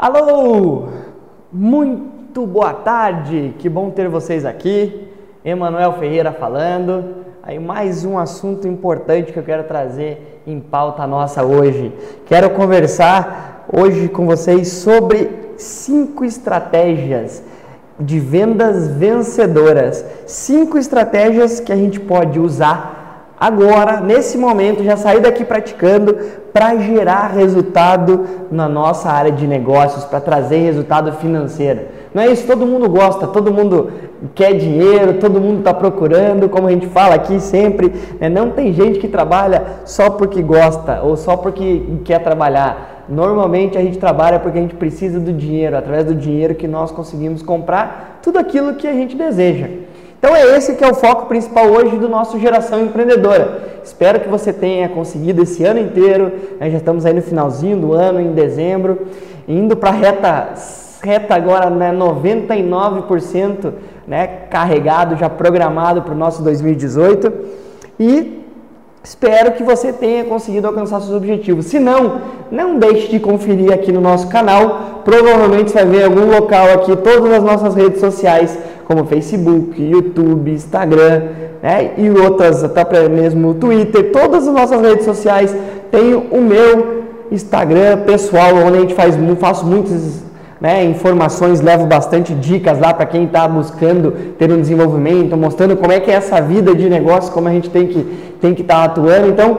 Alô, muito boa tarde, que bom ter vocês aqui. Emanuel Ferreira falando. Aí mais um assunto importante que eu quero trazer em pauta nossa hoje. Quero conversar hoje com vocês sobre cinco estratégias de vendas vencedoras. Cinco estratégias que a gente pode usar agora, nesse momento, já sair daqui praticando para gerar resultado na nossa área de negócios, para trazer resultado financeiro. Não é isso? Todo mundo gosta, todo mundo quer dinheiro, todo mundo está procurando, como a gente fala aqui sempre. Né? Não tem gente que trabalha só porque gosta ou só porque quer trabalhar. Normalmente a gente trabalha porque a gente precisa do dinheiro, através do dinheiro que nós conseguimos comprar tudo aquilo que a gente deseja. Então é esse que é o foco principal hoje do nosso Geração Empreendedora. Espero que você tenha conseguido esse ano inteiro, né? já estamos aí no finalzinho do ano, em dezembro, indo para a reta, reta agora né, 99% né, carregado, já programado para o nosso 2018 e espero que você tenha conseguido alcançar seus objetivos. Se não, não deixe de conferir aqui no nosso canal, provavelmente você vai ver algum local aqui todas as nossas redes sociais como Facebook, YouTube, Instagram né, e outras, até mesmo Twitter, todas as nossas redes sociais. Tenho o meu Instagram pessoal, onde a gente faz, faço muitas né, informações, levo bastante dicas lá para quem está buscando ter um desenvolvimento, mostrando como é que é essa vida de negócio, como a gente tem que tem que estar tá atuando. Então,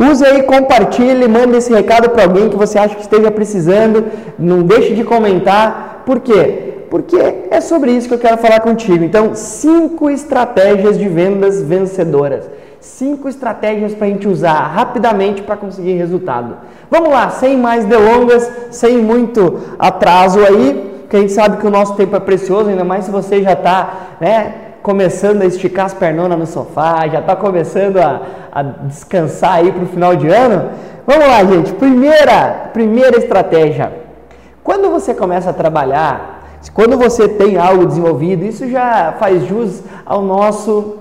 use aí, compartilhe, mande esse recado para alguém que você acha que esteja precisando. Não deixe de comentar. Por quê? Porque é sobre isso que eu quero falar contigo. Então, cinco estratégias de vendas vencedoras. Cinco estratégias para a gente usar rapidamente para conseguir resultado. Vamos lá, sem mais delongas, sem muito atraso aí, que a gente sabe que o nosso tempo é precioso, ainda mais se você já está né, começando a esticar as pernonas no sofá, já está começando a, a descansar aí para o final de ano. Vamos lá, gente. Primeira, primeira estratégia. Quando você começa a trabalhar quando você tem algo desenvolvido, isso já faz jus ao nosso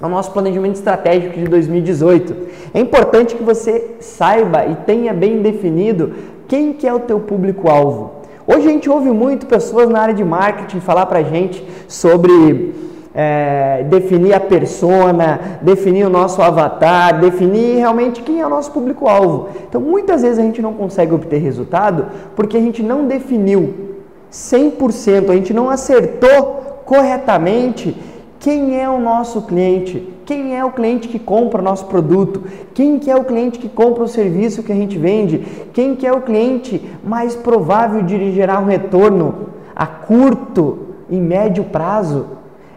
ao nosso planejamento estratégico de 2018. É importante que você saiba e tenha bem definido quem que é o teu público-alvo. Hoje a gente ouve muito pessoas na área de marketing falar para gente sobre é, definir a persona, definir o nosso avatar, definir realmente quem é o nosso público-alvo. Então muitas vezes a gente não consegue obter resultado porque a gente não definiu 100%, a gente não acertou corretamente quem é o nosso cliente, quem é o cliente que compra o nosso produto, quem que é o cliente que compra o serviço que a gente vende, quem que é o cliente mais provável de gerar um retorno a curto e médio prazo.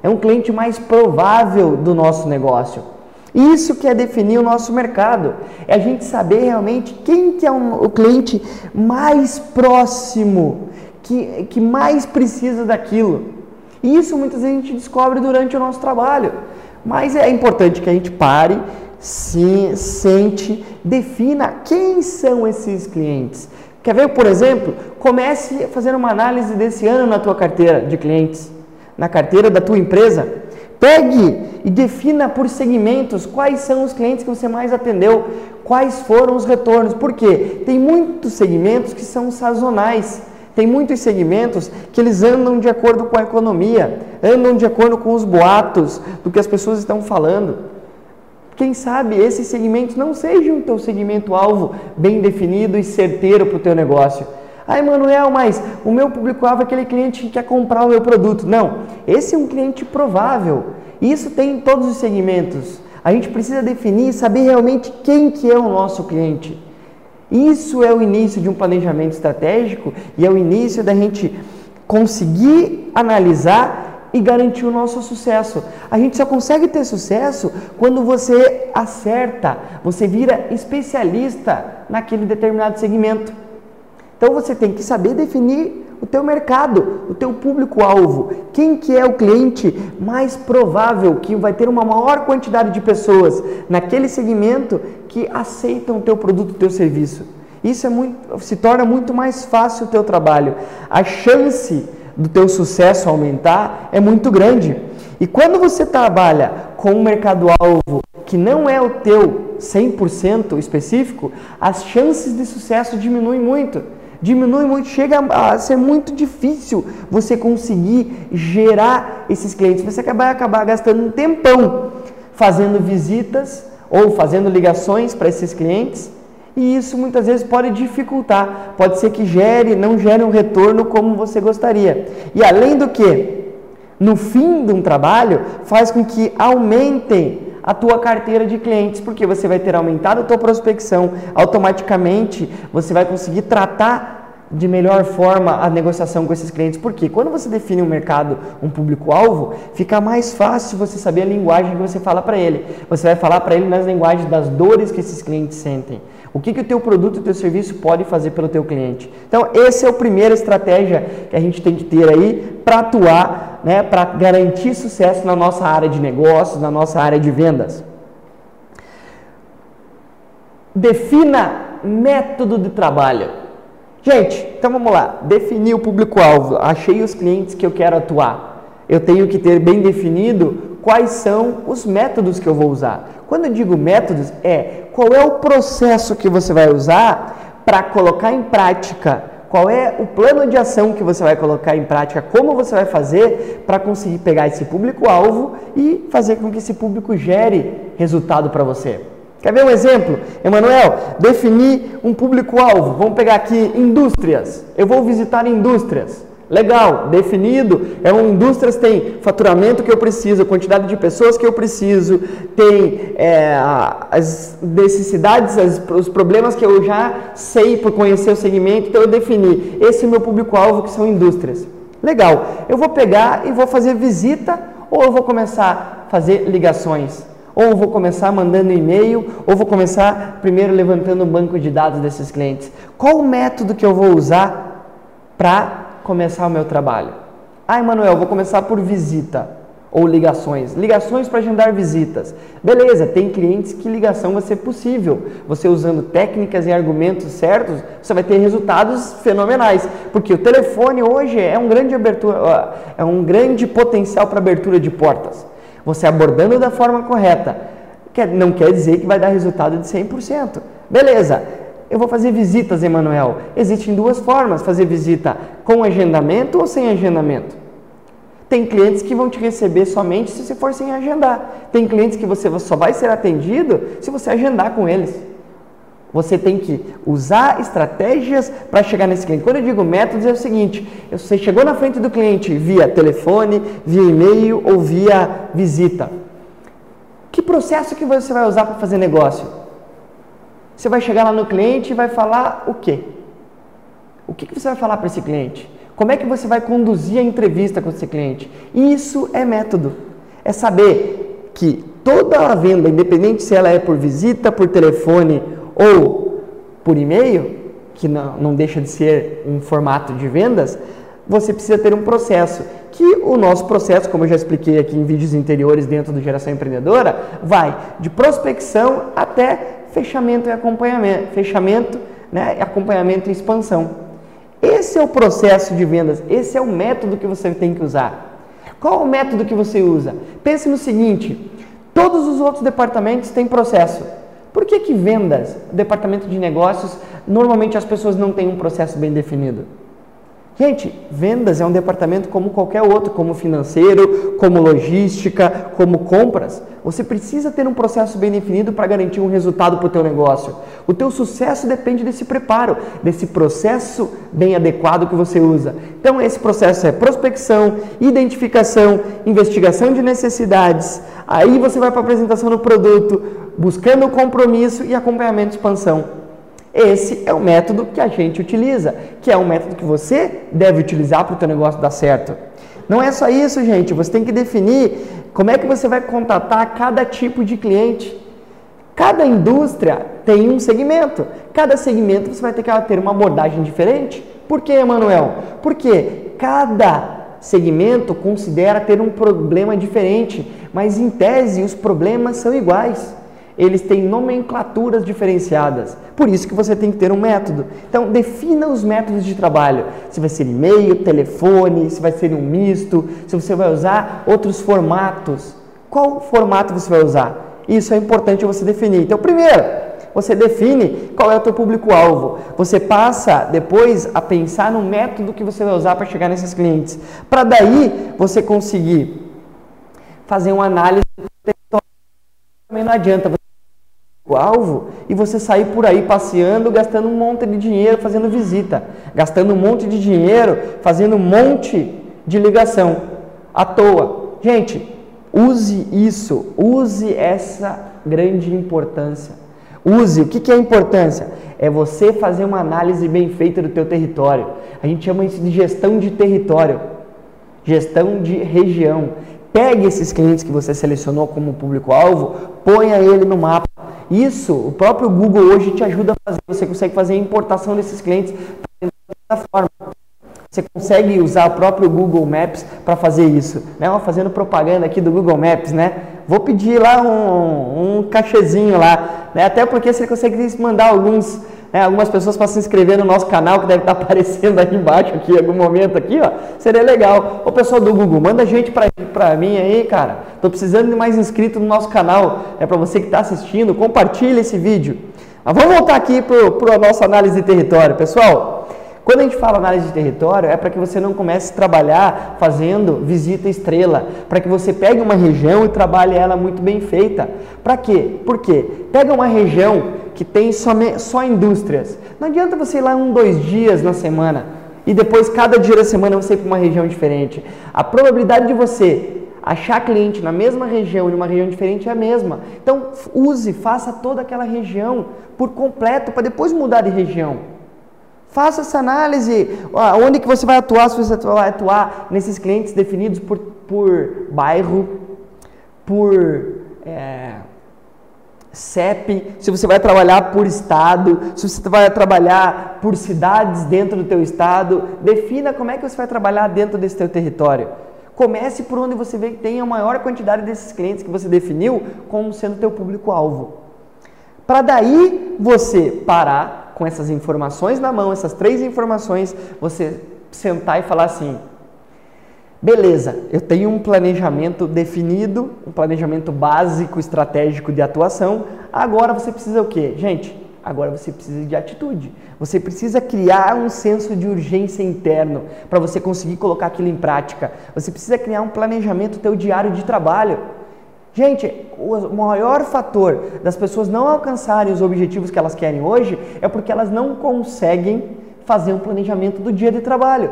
É um cliente mais provável do nosso negócio. Isso que é definir o nosso mercado. É a gente saber realmente quem que é o cliente mais próximo que, que mais precisa daquilo. E isso muitas vezes a gente descobre durante o nosso trabalho. Mas é importante que a gente pare, se sente, defina quem são esses clientes. Quer ver, por exemplo? Comece fazer uma análise desse ano na tua carteira de clientes, na carteira da tua empresa. Pegue e defina por segmentos quais são os clientes que você mais atendeu, quais foram os retornos. Por quê? Tem muitos segmentos que são sazonais. Tem muitos segmentos que eles andam de acordo com a economia, andam de acordo com os boatos do que as pessoas estão falando. Quem sabe esses segmentos não sejam o teu segmento alvo bem definido e certeiro para o teu negócio. Ah, Emanuel, mas o meu público-alvo é aquele cliente que quer comprar o meu produto. Não, esse é um cliente provável. Isso tem em todos os segmentos. A gente precisa definir, saber realmente quem que é o nosso cliente. Isso é o início de um planejamento estratégico e é o início da gente conseguir analisar e garantir o nosso sucesso. A gente só consegue ter sucesso quando você acerta, você vira especialista naquele determinado segmento. Então você tem que saber definir o teu mercado, o teu público-alvo, quem que é o cliente mais provável que vai ter uma maior quantidade de pessoas naquele segmento que aceitam o teu produto, o teu serviço. Isso é muito, se torna muito mais fácil o teu trabalho. A chance do teu sucesso aumentar é muito grande. E quando você trabalha com um mercado-alvo que não é o teu 100% específico, as chances de sucesso diminuem muito diminui muito, chega a ser muito difícil você conseguir gerar esses clientes. Você vai acabar gastando um tempão fazendo visitas ou fazendo ligações para esses clientes e isso muitas vezes pode dificultar, pode ser que gere, não gere um retorno como você gostaria. E além do que, no fim de um trabalho, faz com que aumentem a tua carteira de clientes, porque você vai ter aumentado a tua prospecção, automaticamente você vai conseguir tratar de melhor forma a negociação com esses clientes, porque quando você define um mercado, um público-alvo, fica mais fácil você saber a linguagem que você fala para ele. Você vai falar para ele nas linguagens das dores que esses clientes sentem. O que, que o teu produto o teu serviço pode fazer pelo teu cliente. Então, essa é a primeira estratégia que a gente tem que ter aí para atuar, né, para garantir sucesso na nossa área de negócios, na nossa área de vendas. Defina método de trabalho. Gente, então vamos lá. Definir o público-alvo. Achei os clientes que eu quero atuar. Eu tenho que ter bem definido quais são os métodos que eu vou usar. Quando eu digo métodos, é qual é o processo que você vai usar para colocar em prática, qual é o plano de ação que você vai colocar em prática, como você vai fazer para conseguir pegar esse público-alvo e fazer com que esse público gere resultado para você. Quer ver um exemplo? Emanuel, definir um público-alvo. Vamos pegar aqui indústrias. Eu vou visitar indústrias. Legal, definido. É uma indústrias tem faturamento que eu preciso, quantidade de pessoas que eu preciso, tem é, as necessidades, as, os problemas que eu já sei por conhecer o segmento, então eu defini. Esse é meu público-alvo que são indústrias. Legal. Eu vou pegar e vou fazer visita ou eu vou começar a fazer ligações? Ou vou começar mandando e-mail, ou vou começar primeiro levantando o banco de dados desses clientes. Qual o método que eu vou usar para começar o meu trabalho? Ah, Emanuel, vou começar por visita ou ligações. Ligações para agendar visitas. Beleza, tem clientes que ligação vai ser possível. Você usando técnicas e argumentos certos, você vai ter resultados fenomenais. Porque o telefone hoje é um grande abertura, é um grande potencial para abertura de portas. Você abordando da forma correta, não quer dizer que vai dar resultado de 100%. Beleza, eu vou fazer visitas, Emanuel. Existem duas formas: fazer visita com agendamento ou sem agendamento. Tem clientes que vão te receber somente se você for sem agendar. Tem clientes que você só vai ser atendido se você agendar com eles. Você tem que usar estratégias para chegar nesse cliente. Quando eu digo métodos, é o seguinte: você chegou na frente do cliente via telefone, via e-mail ou via visita. Que processo que você vai usar para fazer negócio? Você vai chegar lá no cliente e vai falar o quê? O que, que você vai falar para esse cliente? Como é que você vai conduzir a entrevista com esse cliente? Isso é método. É saber que toda a venda, independente se ela é por visita, por telefone ou por e-mail, que não, não deixa de ser um formato de vendas, você precisa ter um processo. Que o nosso processo, como eu já expliquei aqui em vídeos anteriores dentro do Geração Empreendedora, vai de prospecção até fechamento e acompanhamento, fechamento, né, acompanhamento e expansão. Esse é o processo de vendas, esse é o método que você tem que usar. Qual o método que você usa? Pense no seguinte: todos os outros departamentos têm processo. Por que que vendas, departamento de negócios, normalmente as pessoas não têm um processo bem definido? Gente, vendas é um departamento como qualquer outro, como financeiro, como logística, como compras. Você precisa ter um processo bem definido para garantir um resultado para o teu negócio. O teu sucesso depende desse preparo, desse processo bem adequado que você usa. Então esse processo é prospecção, identificação, investigação de necessidades. Aí você vai para a apresentação do produto, buscando o compromisso e acompanhamento de expansão. Esse é o método que a gente utiliza, que é um método que você deve utilizar para o teu negócio dar certo. Não é só isso, gente. Você tem que definir como é que você vai contatar cada tipo de cliente. Cada indústria tem um segmento. Cada segmento você vai ter que ter uma abordagem diferente. Por que, Emanuel? Porque cada segmento considera ter um problema diferente, mas em tese os problemas são iguais eles têm nomenclaturas diferenciadas. Por isso que você tem que ter um método. Então, defina os métodos de trabalho. Se vai ser e-mail, telefone, se vai ser um misto, se você vai usar outros formatos. Qual formato você vai usar? Isso é importante você definir. Então, primeiro, você define qual é o teu público-alvo. Você passa depois a pensar no método que você vai usar para chegar nesses clientes. Para daí você conseguir fazer uma análise. Também não adianta você o alvo e você sair por aí passeando, gastando um monte de dinheiro fazendo visita, gastando um monte de dinheiro fazendo um monte de ligação à toa. Gente, use isso, use essa grande importância. Use, o que, que é importância? É você fazer uma análise bem feita do teu território. A gente chama isso de gestão de território, gestão de região. Pegue esses clientes que você selecionou como público-alvo, ponha ele no mapa. Isso, o próprio Google hoje te ajuda a fazer. Você consegue fazer a importação desses clientes da forma. Você consegue usar o próprio Google Maps para fazer isso. Né? Fazendo propaganda aqui do Google Maps, né? Vou pedir lá um, um cachezinho lá, né? Até porque você consegue mandar alguns é, algumas pessoas para se inscrever no nosso canal, que deve estar aparecendo aí embaixo, aqui, em algum momento aqui, ó. Seria legal. O pessoal do Google, manda gente para mim aí, cara. Estou precisando de mais inscritos no nosso canal. É para você que está assistindo, compartilhe esse vídeo. Mas vamos voltar aqui para a nossa análise de território. Pessoal, quando a gente fala análise de território, é para que você não comece a trabalhar fazendo visita estrela, para que você pegue uma região e trabalhe ela muito bem feita. Para quê? Por quê? Pega uma região que tem só, só indústrias. Não adianta você ir lá um, dois dias na semana e depois cada dia da semana você ir para uma região diferente. A probabilidade de você achar cliente na mesma região, em uma região diferente, é a mesma. Então, use, faça toda aquela região por completo para depois mudar de região. Faça essa análise, onde que você vai atuar, se você vai atuar nesses clientes definidos por, por bairro, por é, CEP, se você vai trabalhar por estado, se você vai trabalhar por cidades dentro do teu estado, defina como é que você vai trabalhar dentro desse teu território. Comece por onde você vê que tem a maior quantidade desses clientes que você definiu como sendo teu público-alvo. Para daí você parar com essas informações na mão, essas três informações, você sentar e falar assim: Beleza, eu tenho um planejamento definido, um planejamento básico, estratégico de atuação. Agora você precisa o quê? Gente, agora você precisa de atitude. Você precisa criar um senso de urgência interno para você conseguir colocar aquilo em prática. Você precisa criar um planejamento teu diário de trabalho. Gente, o maior fator das pessoas não alcançarem os objetivos que elas querem hoje é porque elas não conseguem fazer um planejamento do dia de trabalho.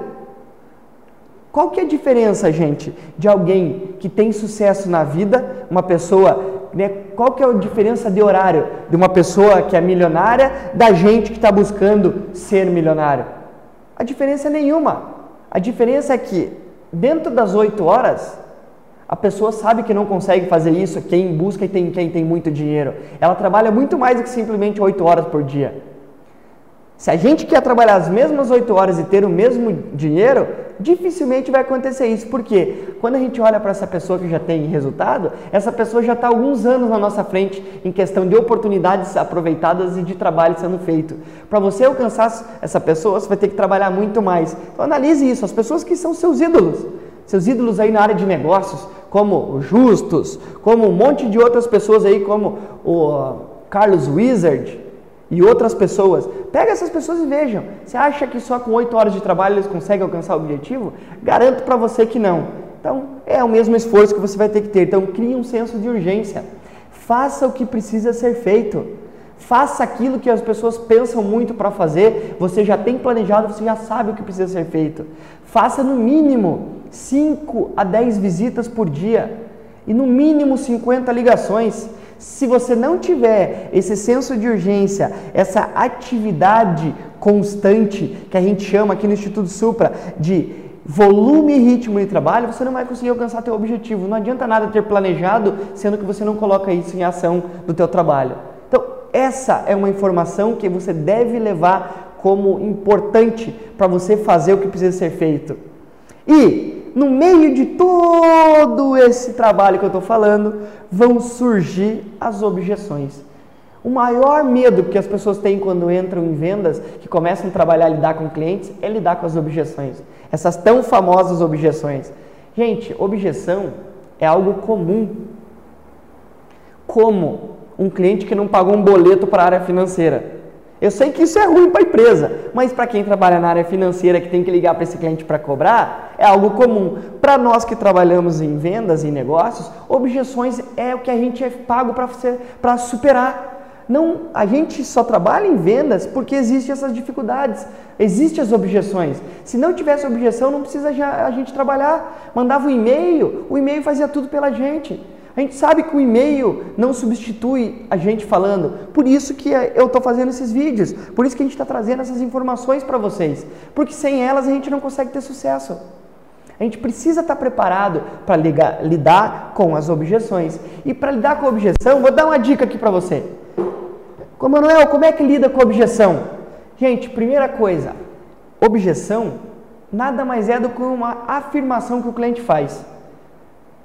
Qual que é a diferença, gente, de alguém que tem sucesso na vida, uma pessoa, né, qual que é a diferença de horário de uma pessoa que é milionária da gente que está buscando ser milionário? A diferença é nenhuma. A diferença é que dentro das oito horas, a pessoa sabe que não consegue fazer isso, quem busca e tem, quem tem muito dinheiro. Ela trabalha muito mais do que simplesmente oito horas por dia. Se a gente quer trabalhar as mesmas oito horas e ter o mesmo dinheiro, dificilmente vai acontecer isso. Por quê? Quando a gente olha para essa pessoa que já tem resultado, essa pessoa já está alguns anos na nossa frente em questão de oportunidades aproveitadas e de trabalho sendo feito. Para você alcançar essa pessoa, você vai ter que trabalhar muito mais. Então analise isso, as pessoas que são seus ídolos. Seus ídolos aí na área de negócios, como Justus, como um monte de outras pessoas aí, como o Carlos Wizard, e outras pessoas. Pega essas pessoas e vejam. Você acha que só com 8 horas de trabalho eles conseguem alcançar o objetivo? Garanto para você que não. Então, é o mesmo esforço que você vai ter que ter. Então, crie um senso de urgência. Faça o que precisa ser feito. Faça aquilo que as pessoas pensam muito para fazer. Você já tem planejado, você já sabe o que precisa ser feito. Faça no mínimo 5 a 10 visitas por dia e no mínimo 50 ligações. Se você não tiver esse senso de urgência, essa atividade constante que a gente chama aqui no Instituto Supra de volume e ritmo de trabalho, você não vai conseguir alcançar teu objetivo. Não adianta nada ter planejado, sendo que você não coloca isso em ação do teu trabalho. Então, essa é uma informação que você deve levar como importante para você fazer o que precisa ser feito. E no meio de todo esse trabalho que eu estou falando, vão surgir as objeções. O maior medo que as pessoas têm quando entram em vendas, que começam a trabalhar e lidar com clientes, é lidar com as objeções. Essas tão famosas objeções. Gente, objeção é algo comum. Como um cliente que não pagou um boleto para a área financeira. Eu sei que isso é ruim para a empresa, mas para quem trabalha na área financeira que tem que ligar para esse cliente para cobrar, é algo comum. Para nós que trabalhamos em vendas e negócios, objeções é o que a gente é pago para superar. Não, a gente só trabalha em vendas porque existem essas dificuldades, existem as objeções. Se não tivesse objeção, não precisa a gente trabalhar. Mandava um e-mail, o e-mail fazia tudo pela gente. A gente sabe que o e-mail não substitui a gente falando. Por isso que eu estou fazendo esses vídeos. Por isso que a gente está trazendo essas informações para vocês. Porque sem elas a gente não consegue ter sucesso. A gente precisa estar tá preparado para lidar com as objeções. E para lidar com a objeção, vou dar uma dica aqui para você. Manuel, como é que lida com objeção? Gente, primeira coisa, objeção nada mais é do que uma afirmação que o cliente faz.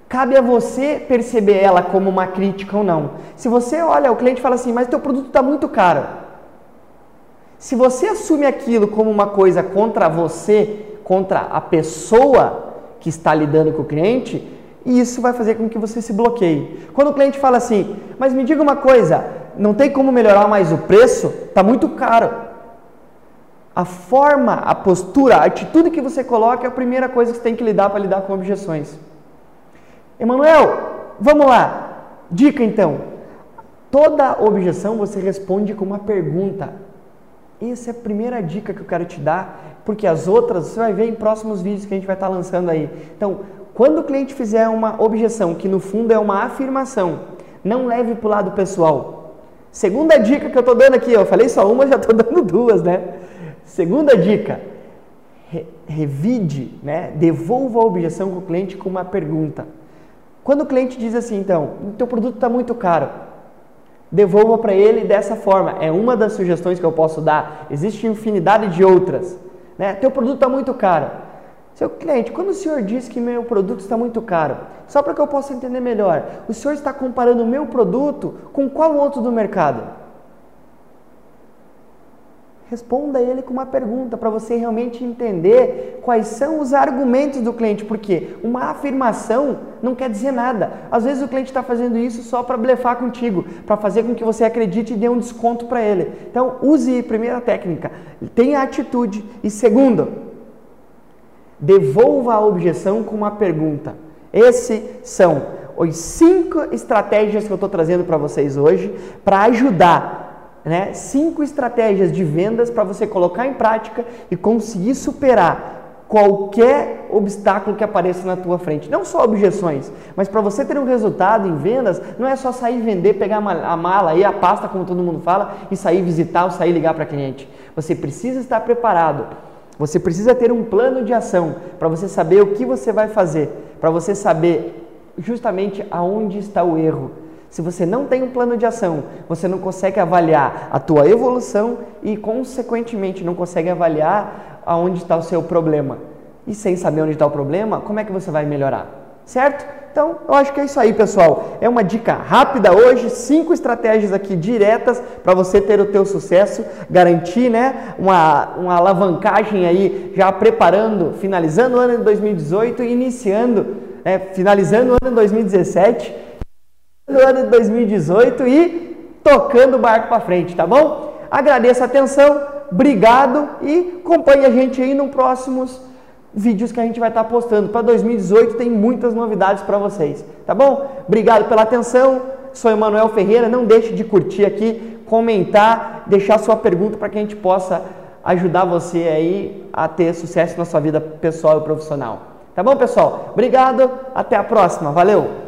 Cabe a você perceber ela como uma crítica ou não. Se você olha, o cliente fala assim, mas teu produto está muito caro. Se você assume aquilo como uma coisa contra você, contra a pessoa que está lidando com o cliente, isso vai fazer com que você se bloqueie. Quando o cliente fala assim, mas me diga uma coisa, não tem como melhorar mais o preço? Está muito caro. A forma, a postura, a atitude que você coloca é a primeira coisa que você tem que lidar para lidar com objeções. Emanuel, vamos lá. Dica então. Toda objeção você responde com uma pergunta. Essa é a primeira dica que eu quero te dar, porque as outras você vai ver em próximos vídeos que a gente vai estar lançando aí. Então, quando o cliente fizer uma objeção, que no fundo é uma afirmação, não leve para o lado pessoal. Segunda dica que eu estou dando aqui, eu falei só uma, já estou dando duas, né? Segunda dica, re revide, né? devolva a objeção com o cliente com uma pergunta. Quando o cliente diz assim, então, o teu produto está muito caro, devolva para ele dessa forma. É uma das sugestões que eu posso dar. Existe infinidade de outras. Né? Teu produto está muito caro. Seu cliente, quando o senhor diz que meu produto está muito caro, só para que eu possa entender melhor, o senhor está comparando o meu produto com qual outro do mercado? Responda ele com uma pergunta para você realmente entender quais são os argumentos do cliente, porque uma afirmação não quer dizer nada. Às vezes o cliente está fazendo isso só para blefar contigo, para fazer com que você acredite e dê um desconto para ele. Então, use primeira técnica, tenha atitude. E segundo, devolva a objeção com uma pergunta. Esses são as cinco estratégias que eu estou trazendo para vocês hoje para ajudar né, cinco estratégias de vendas para você colocar em prática e conseguir superar qualquer obstáculo que apareça na tua frente. Não só objeções, mas para você ter um resultado em vendas, não é só sair vender, pegar a mala e a pasta, como todo mundo fala, e sair visitar ou sair ligar para cliente. Você precisa estar preparado. Você precisa ter um plano de ação para você saber o que você vai fazer, para você saber justamente aonde está o erro se você não tem um plano de ação, você não consegue avaliar a tua evolução e, consequentemente, não consegue avaliar aonde está o seu problema. E sem saber onde está o problema, como é que você vai melhorar? Certo? Então, eu acho que é isso aí, pessoal. É uma dica rápida hoje, cinco estratégias aqui diretas para você ter o teu sucesso, garantir, né, uma, uma alavancagem aí, já preparando, finalizando o ano de 2018 e iniciando, é, finalizando o ano de 2017 do ano de 2018 e tocando o barco para frente, tá bom? Agradeço a atenção, obrigado e acompanhe a gente aí nos próximos vídeos que a gente vai estar tá postando. Para 2018 tem muitas novidades para vocês, tá bom? Obrigado pela atenção. Sou Emanuel Ferreira. Não deixe de curtir aqui, comentar, deixar sua pergunta para que a gente possa ajudar você aí a ter sucesso na sua vida pessoal e profissional. Tá bom, pessoal? Obrigado. Até a próxima. Valeu.